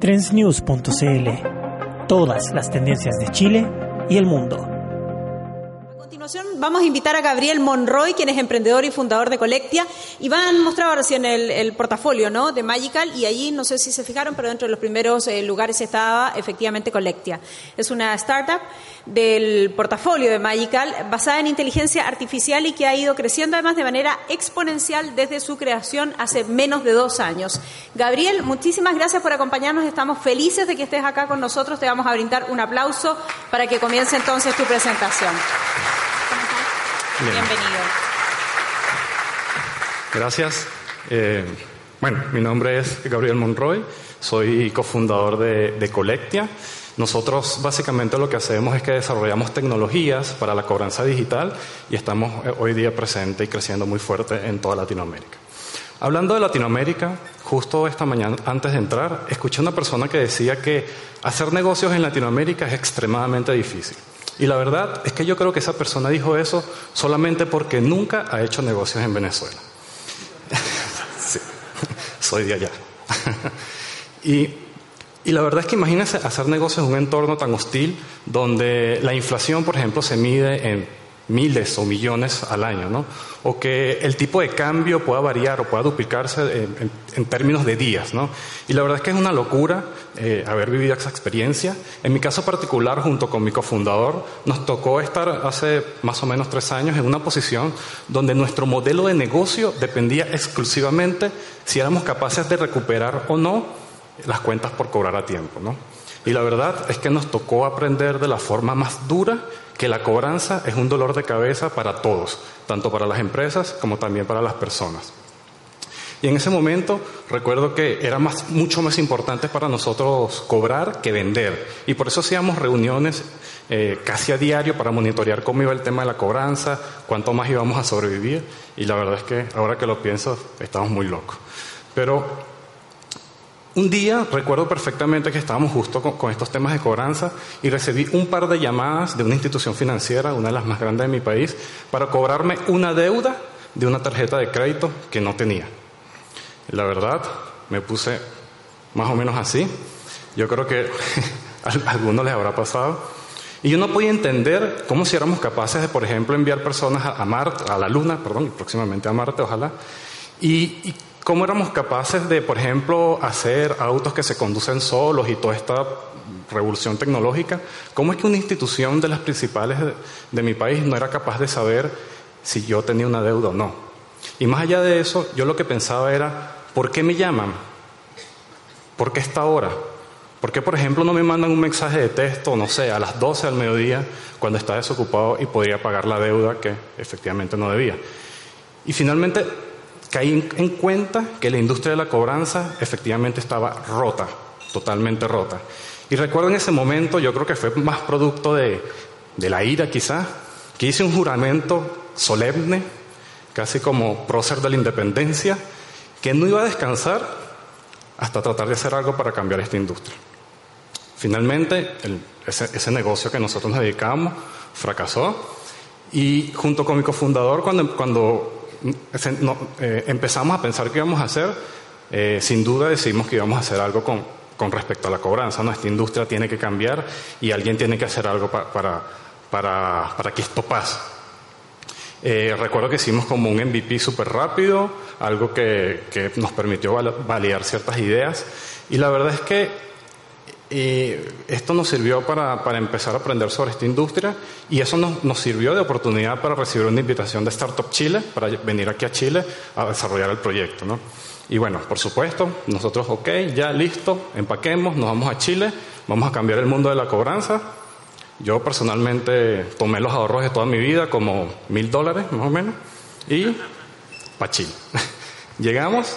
trendsnews.cl. Todas las tendencias de Chile y el mundo vamos a invitar a Gabriel Monroy, quien es emprendedor y fundador de Colectia, y van mostrado recién el, el portafolio ¿no? de Magical, y allí, no sé si se fijaron, pero dentro de los primeros eh, lugares estaba efectivamente Colectia. Es una startup del portafolio de Magical basada en inteligencia artificial y que ha ido creciendo además de manera exponencial desde su creación hace menos de dos años. Gabriel, muchísimas gracias por acompañarnos, estamos felices de que estés acá con nosotros, te vamos a brindar un aplauso para que comience entonces tu presentación. Bienvenido. Gracias. Eh, bueno, mi nombre es Gabriel Monroy, soy cofundador de, de Colectia. Nosotros básicamente lo que hacemos es que desarrollamos tecnologías para la cobranza digital y estamos eh, hoy día presentes y creciendo muy fuerte en toda Latinoamérica. Hablando de Latinoamérica, justo esta mañana antes de entrar, escuché a una persona que decía que hacer negocios en Latinoamérica es extremadamente difícil. Y la verdad es que yo creo que esa persona dijo eso solamente porque nunca ha hecho negocios en Venezuela. sí, soy de allá. y, y la verdad es que imagínense hacer negocios en un entorno tan hostil donde la inflación, por ejemplo, se mide en miles o millones al año, ¿no? O que el tipo de cambio pueda variar o pueda duplicarse en, términos de días, ¿no? Y la verdad es que es una locura eh, haber vivido esa experiencia. En mi caso particular, junto con mi cofundador, nos tocó estar hace más o menos tres años en una posición donde nuestro modelo de negocio dependía exclusivamente si éramos capaces de recuperar o no las cuentas por cobrar a tiempo, ¿no? Y la verdad es que nos tocó aprender de la forma más dura que la cobranza es un dolor de cabeza para todos, tanto para las empresas como también para las personas. Y en ese momento recuerdo que era más, mucho más importante para nosotros cobrar que vender. Y por eso hacíamos reuniones eh, casi a diario para monitorear cómo iba el tema de la cobranza, cuánto más íbamos a sobrevivir. Y la verdad es que ahora que lo pienso, estamos muy locos. Pero un día recuerdo perfectamente que estábamos justo con, estos temas de cobranza y recibí un par de llamadas de una institución financiera, una de las más grandes de mi país, para cobrarme una deuda de una tarjeta de crédito que no tenía. La verdad, me puse más o menos así. Yo creo que a algunos les habrá pasado. Y yo no podía entender cómo si éramos capaces de, por ejemplo, enviar personas a, Marte, a la Luna, perdón, y próximamente a Marte, ojalá, y ¿Cómo éramos capaces de, por ejemplo, hacer autos que se conducen solos y toda esta revolución tecnológica? ¿Cómo es que una institución de las principales de, mi país no era capaz de saber si yo tenía una deuda o no? Y más allá de eso, yo lo que pensaba era, ¿por qué me llaman? ¿Por qué esta hora? ¿Por qué, por ejemplo, no me mandan un mensaje de texto, no sé, a las 12 del mediodía, cuando está desocupado y podría pagar la deuda que efectivamente no debía? Y finalmente caí en cuenta que la industria de la cobranza efectivamente estaba rota, totalmente rota. Y recuerdo en ese momento, yo creo que fue más producto de, la ira quizá, que hice un juramento solemne, casi como prócer de la independencia, que no iba a descansar hasta tratar de hacer algo para cambiar esta industria. Finalmente, ese, ese, negocio que nosotros nos dedicamos fracasó y junto con mi cofundador, cuando, cuando eh, empezamos a pensar qué íbamos a hacer, eh, sin duda decidimos que íbamos a hacer algo con, con respecto a la cobranza. Nuestra industria tiene que cambiar y alguien tiene que hacer algo para, para, para, que esto pase. Eh, recuerdo que hicimos como un MVP súper rápido, algo que, que nos permitió validar ciertas ideas. Y la verdad es que y esto nos sirvió para, para, empezar a aprender sobre esta industria y eso nos, nos, sirvió de oportunidad para recibir una invitación de Startup Chile, para venir aquí a Chile a desarrollar el proyecto. ¿no? Y bueno, por supuesto, nosotros, ok, ya listo, empaquemos, nos vamos a Chile, vamos a cambiar el mundo de la cobranza. Yo personalmente tomé los ahorros de toda mi vida, como mil dólares más o menos, y para Chile. Llegamos,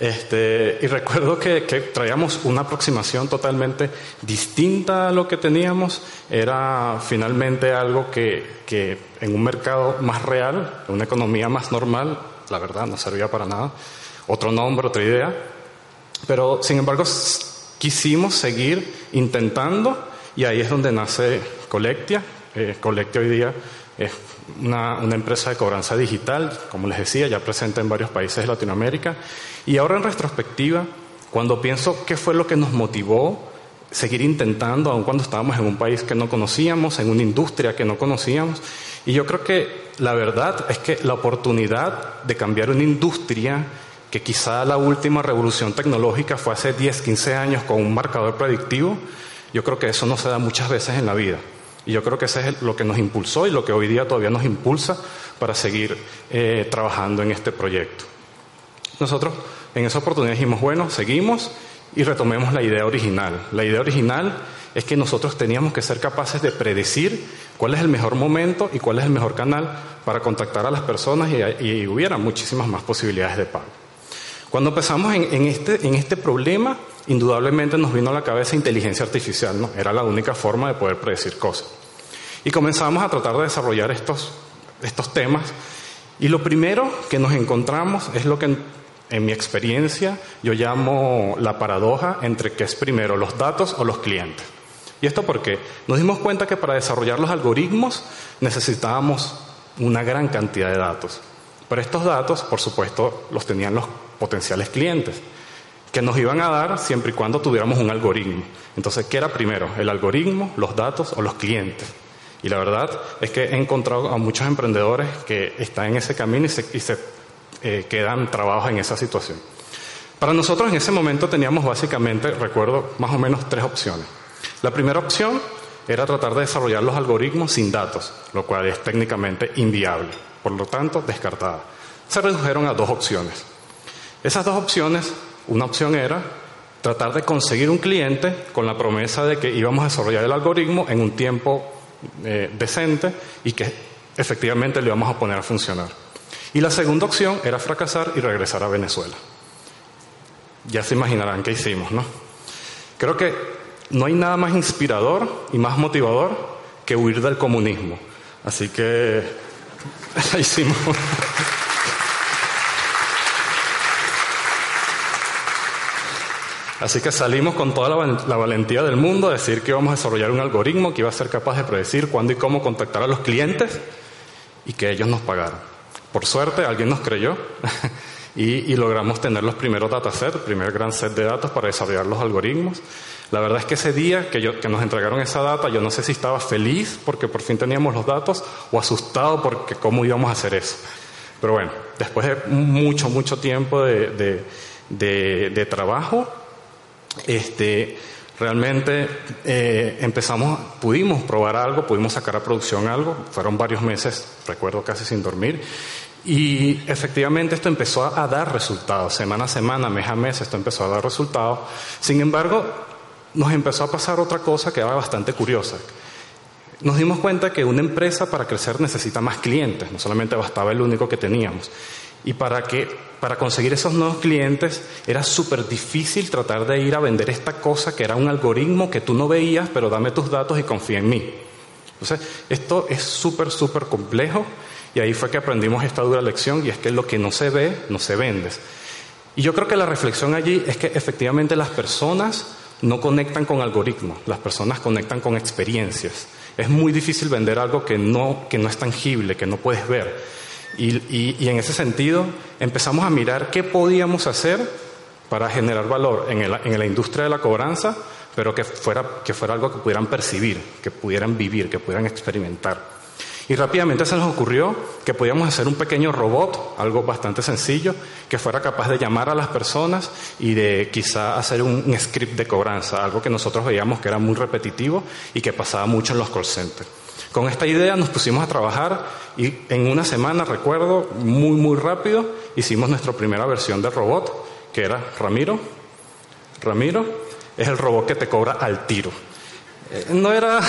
este, y recuerdo que, traíamos una aproximación totalmente distinta a lo que teníamos. Era finalmente algo que, que en un mercado más real, en una economía más normal, la verdad no servía para nada. Otro nombre, otra idea. Pero sin embargo quisimos seguir intentando y ahí es donde nace Colectia. Eh, Colectia hoy día es una, una, empresa de cobranza digital, como les decía, ya presente en varios países de Latinoamérica. Y ahora en retrospectiva, cuando pienso qué fue lo que nos motivó seguir intentando, aun cuando estábamos en un país que no conocíamos, en una industria que no conocíamos, y yo creo que la verdad es que la oportunidad de cambiar una industria, que quizá la última revolución tecnológica fue hace 10, 15 años con un marcador predictivo, yo creo que eso no se da muchas veces en la vida. Y yo creo que eso es lo que nos impulsó y lo que hoy día todavía nos impulsa para seguir eh, trabajando en este proyecto. Nosotros en esa oportunidad dijimos, bueno, seguimos y retomemos la idea original. La idea original es que nosotros teníamos que ser capaces de predecir cuál es el mejor momento y cuál es el mejor canal para contactar a las personas y, hubiera muchísimas más posibilidades de pago. Cuando empezamos en, este, en este problema, indudablemente nos vino a la cabeza inteligencia artificial, ¿no? Era la única forma de poder predecir cosas. Y comenzamos a tratar de desarrollar estos, estos temas. Y lo primero que nos encontramos es lo que en mi experiencia yo llamo la paradoja entre qué es primero, los datos o los clientes. ¿Y esto porque Nos dimos cuenta que para desarrollar los algoritmos necesitábamos una gran cantidad de datos. Pero estos datos, por supuesto, los tenían los potenciales clientes, que nos iban a dar siempre y cuando tuviéramos un algoritmo. Entonces, ¿qué era primero? ¿El algoritmo, los datos o los clientes? Y la verdad es que he encontrado a muchos emprendedores que están en ese camino y se, eh, quedan trabajos en esa situación. Para nosotros en ese momento teníamos básicamente, recuerdo, más o menos tres opciones. La primera opción era tratar de desarrollar los algoritmos sin datos, lo cual es técnicamente inviable, por lo tanto descartada. Se redujeron a dos opciones. Esas dos opciones, una opción era tratar de conseguir un cliente con la promesa de que íbamos a desarrollar el algoritmo en un tiempo eh, decente y que efectivamente le íbamos a poner a funcionar. Y la segunda opción era fracasar y regresar a Venezuela. Ya se imaginarán qué hicimos, ¿no? Creo que no hay nada más inspirador y más motivador que huir del comunismo. Así que hicimos. Así que salimos con toda la, valentía del mundo a decir que íbamos a desarrollar un algoritmo que iba a ser capaz de predecir cuándo y cómo contactar a los clientes y que ellos nos pagaran. Por suerte, alguien nos creyó y, logramos tener los primeros datasets, el primer gran set de datos para desarrollar los algoritmos. La verdad es que ese día que, que nos entregaron esa data, yo no sé si estaba feliz porque por fin teníamos los datos o asustado porque cómo íbamos a hacer eso. Pero bueno, después de mucho, mucho tiempo de, de trabajo, este, realmente eh, empezamos, pudimos probar algo, pudimos sacar a producción algo, fueron varios meses, recuerdo casi sin dormir, y efectivamente esto empezó a, dar resultados, semana a semana, mes a mes, esto empezó a dar resultados. Sin embargo, nos empezó a pasar otra cosa que era bastante curiosa. Nos dimos cuenta que una empresa para crecer necesita más clientes, no solamente bastaba el único que teníamos. Y para, que, para conseguir esos nuevos clientes era súper difícil tratar de ir a vender esta cosa que era un algoritmo que tú no veías, pero dame tus datos y confía en mí. Entonces, esto es súper, súper complejo y ahí fue que aprendimos esta dura lección y es que lo que no se ve, no se vende. Y yo creo que la reflexión allí es que efectivamente las personas no conectan con algoritmos, las personas conectan con experiencias. Es muy difícil vender algo que no, que no es tangible, que no puedes ver. Y, en ese sentido empezamos a mirar qué podíamos hacer para generar valor en, la industria de la cobranza, pero que fuera, algo que pudieran percibir, que pudieran vivir, que pudieran experimentar. Y rápidamente se nos ocurrió que podíamos hacer un pequeño robot, algo bastante sencillo, que fuera capaz de llamar a las personas y de quizá hacer un, un script de cobranza, algo que nosotros veíamos que era muy repetitivo y que pasaba mucho en los call centers. Con esta idea nos pusimos a trabajar y en una semana, recuerdo, muy, muy rápido, hicimos nuestra primera versión de robot, que era Ramiro. Ramiro es el robot que te cobra al tiro. Eh, no era,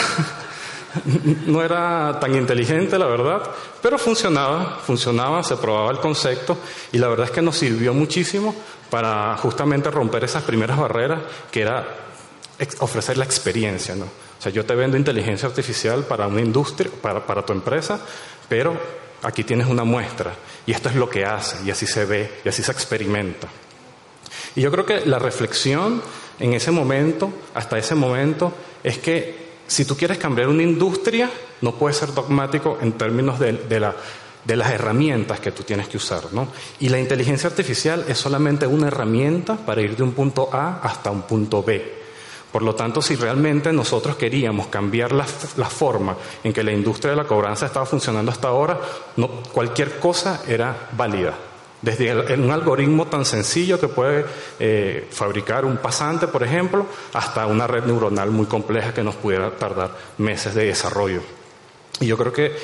no era tan inteligente, la verdad, pero funcionaba, funcionaba, se probaba el concepto y la verdad es que nos sirvió muchísimo para justamente romper esas primeras barreras que era ofrecer la experiencia, ¿no? O sea, yo te vendo inteligencia artificial para una industria, para, para tu empresa, pero aquí tienes una muestra y esto es lo que hace y así se ve y así se experimenta. Y yo creo que la reflexión en ese momento, hasta ese momento, es que si tú quieres cambiar una industria, no puedes ser dogmático en términos de, de, la, de las herramientas que tú tienes que usar. ¿no? Y la inteligencia artificial es solamente una herramienta para ir de un punto A hasta un punto B. Por lo tanto, si realmente nosotros queríamos cambiar la, forma en que la industria de la cobranza estaba funcionando hasta ahora, cualquier cosa era válida. Desde un algoritmo tan sencillo que puede eh, fabricar un pasante, por ejemplo, hasta una red neuronal muy compleja que nos pudiera tardar meses de desarrollo. Y yo creo que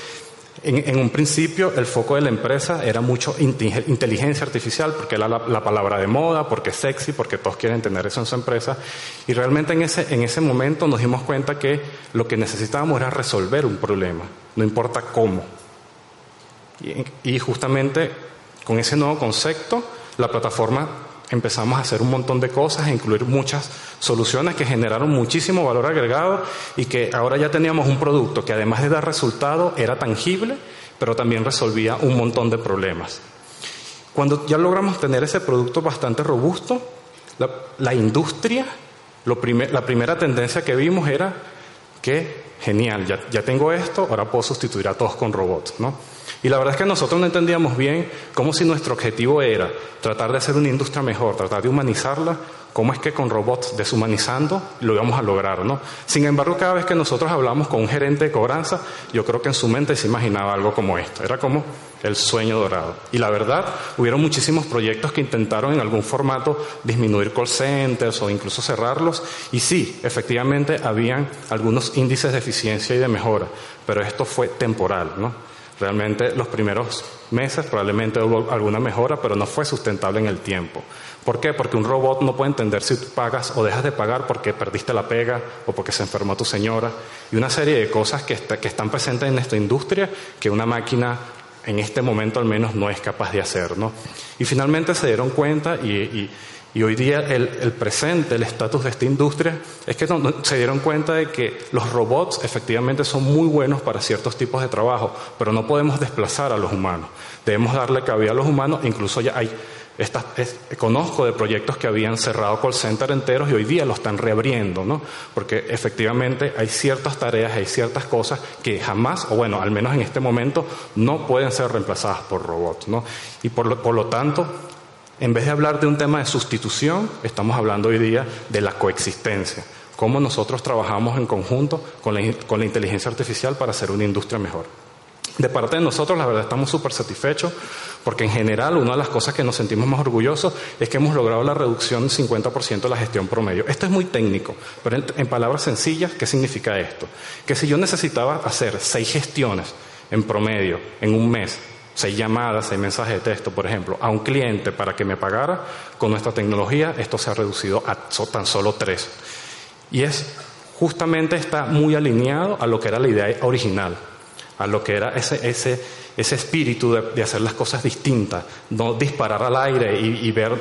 en, un principio el foco de la empresa era mucho inteligencia artificial, porque era la, palabra de moda, porque es sexy, porque todos quieren tener eso en su empresa. Y realmente en ese, en ese momento nos dimos cuenta que lo que necesitábamos era resolver un problema, no importa cómo. y justamente con ese nuevo concepto, la plataforma empezamos a hacer un montón de cosas, a incluir muchas soluciones que generaron muchísimo valor agregado y que ahora ya teníamos un producto que además de dar resultado era tangible, pero también resolvía un montón de problemas. Cuando ya logramos tener ese producto bastante robusto, la, industria, la primera tendencia que vimos era que, genial, ya, ya tengo esto, ahora puedo sustituir a todos con robots, ¿no? Y la verdad es que nosotros no entendíamos bien cómo si nuestro objetivo era tratar de hacer una industria mejor, tratar de humanizarla, cómo es que con robots deshumanizando lo íbamos a lograr, ¿no? Sin embargo, cada vez que nosotros hablamos con un gerente de cobranza, yo creo que en su mente se imaginaba algo como esto. Era como el sueño dorado. Y la verdad, hubieron muchísimos proyectos que intentaron en algún formato disminuir call centers o incluso cerrarlos. Y sí, efectivamente, habían algunos índices de eficiencia y de mejora, pero esto fue temporal, ¿no? Realmente los primeros meses probablemente hubo alguna mejora, pero no fue sustentable en el tiempo. ¿Por qué? Porque un robot no puede entender si tú pagas o dejas de pagar porque perdiste la pega o porque se enfermó tu señora y una serie de cosas que, están presentes en esta industria que una máquina en este momento al menos no es capaz de hacer. ¿no? Y finalmente se dieron cuenta y y hoy día el, presente, el estatus de esta industria, es que se dieron cuenta de que los robots efectivamente son muy buenos para ciertos tipos de trabajo, pero no podemos desplazar a los humanos. Debemos darle cabida a los humanos, incluso ya hay estas, conozco de proyectos que habían cerrado call center enteros y hoy día lo están reabriendo, ¿no? Porque efectivamente hay ciertas tareas, hay ciertas cosas que jamás, o bueno, al menos en este momento, no pueden ser reemplazadas por robots, ¿no? Y por por lo tanto, en vez de hablar de un tema de sustitución, estamos hablando hoy día de la coexistencia. Cómo nosotros trabajamos en conjunto con la, inteligencia artificial para hacer una industria mejor. De parte de nosotros, la verdad, estamos súper satisfechos porque en general una de las cosas que nos sentimos más orgullosos es que hemos logrado la reducción del 50% de la gestión promedio. Esto es muy técnico, pero en palabras sencillas, ¿qué significa esto? Que si yo necesitaba hacer seis gestiones en promedio en un mes seis llamadas, seis mensajes de texto, por ejemplo, a un cliente para que me pagara, con nuestra tecnología esto se ha reducido a tan solo tres. Y es justamente está muy alineado a lo que era la idea original, a lo que era ese, ese, ese espíritu de, hacer las cosas distintas, no disparar al aire y, ver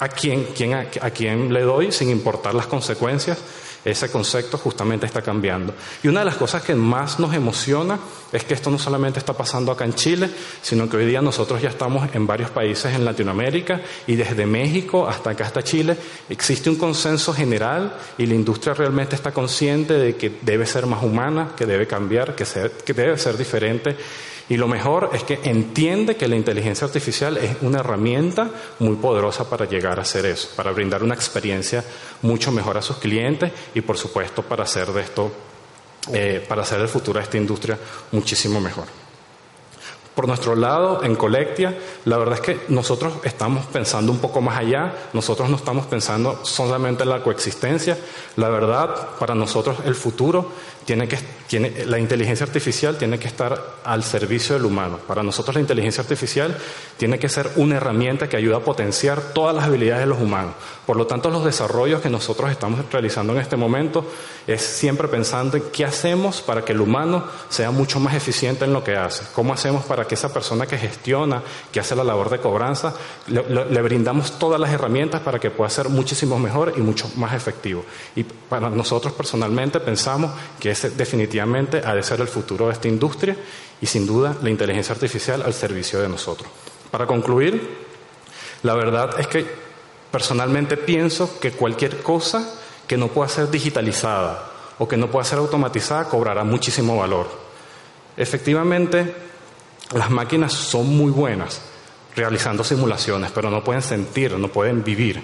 a quién, quién, a quién le doy sin importar las consecuencias, ese concepto justamente está cambiando. Y una de las cosas que más nos emociona es que esto no solamente está pasando acá en Chile, sino que hoy día nosotros ya estamos en varios países en Latinoamérica y desde México hasta acá hasta Chile existe un consenso general y la industria realmente está consciente de que debe ser más humana, que debe cambiar, que, debe ser diferente y lo mejor es que entiende que la inteligencia artificial es una herramienta muy poderosa para llegar a hacer eso, para brindar una experiencia mucho mejor a sus clientes y por supuesto para hacer de esto, eh, para hacer el futuro de esta industria muchísimo mejor. Por nuestro lado, en Colectia, la verdad es que nosotros estamos pensando un poco más allá, nosotros no estamos pensando solamente en la coexistencia, la verdad, para nosotros el futuro tiene que, tiene, la inteligencia artificial tiene que estar al servicio del humano. Para nosotros la inteligencia artificial tiene que ser una herramienta que ayuda a potenciar todas las habilidades de los humanos. Por lo tanto, los desarrollos que nosotros estamos realizando en este momento es siempre pensando en qué hacemos para que el humano sea mucho más eficiente en lo que hace. ¿Cómo hacemos para que esa persona que gestiona, que hace la labor de cobranza, le, le brindamos todas las herramientas para que pueda ser muchísimo mejor y mucho más efectivo? Y para nosotros personalmente pensamos que ese definitivamente ha de ser el futuro de esta industria y sin duda la inteligencia artificial al servicio de nosotros. Para concluir, la verdad es que personalmente pienso que cualquier cosa que no pueda ser digitalizada o que no pueda ser automatizada cobrará muchísimo valor. Efectivamente, las máquinas son muy buenas realizando simulaciones, pero no pueden sentir, no pueden vivir.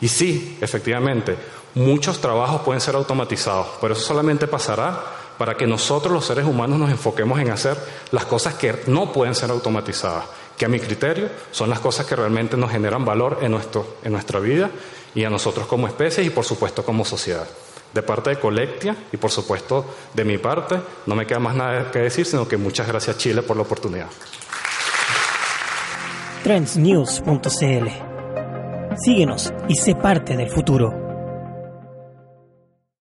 Y sí, efectivamente, muchos trabajos pueden ser automatizados, pero eso solamente pasará para que nosotros los seres humanos nos enfoquemos en hacer las cosas que no pueden ser automatizadas, que a mi criterio son las cosas que realmente nos generan valor en, nuestro, en nuestra vida y a nosotros como especies y por supuesto como sociedad. De parte de Colectia y por supuesto de mi parte, no me queda más nada que decir, sino que muchas gracias Chile por la oportunidad. Trendsnews.cl Síguenos y sé parte del futuro.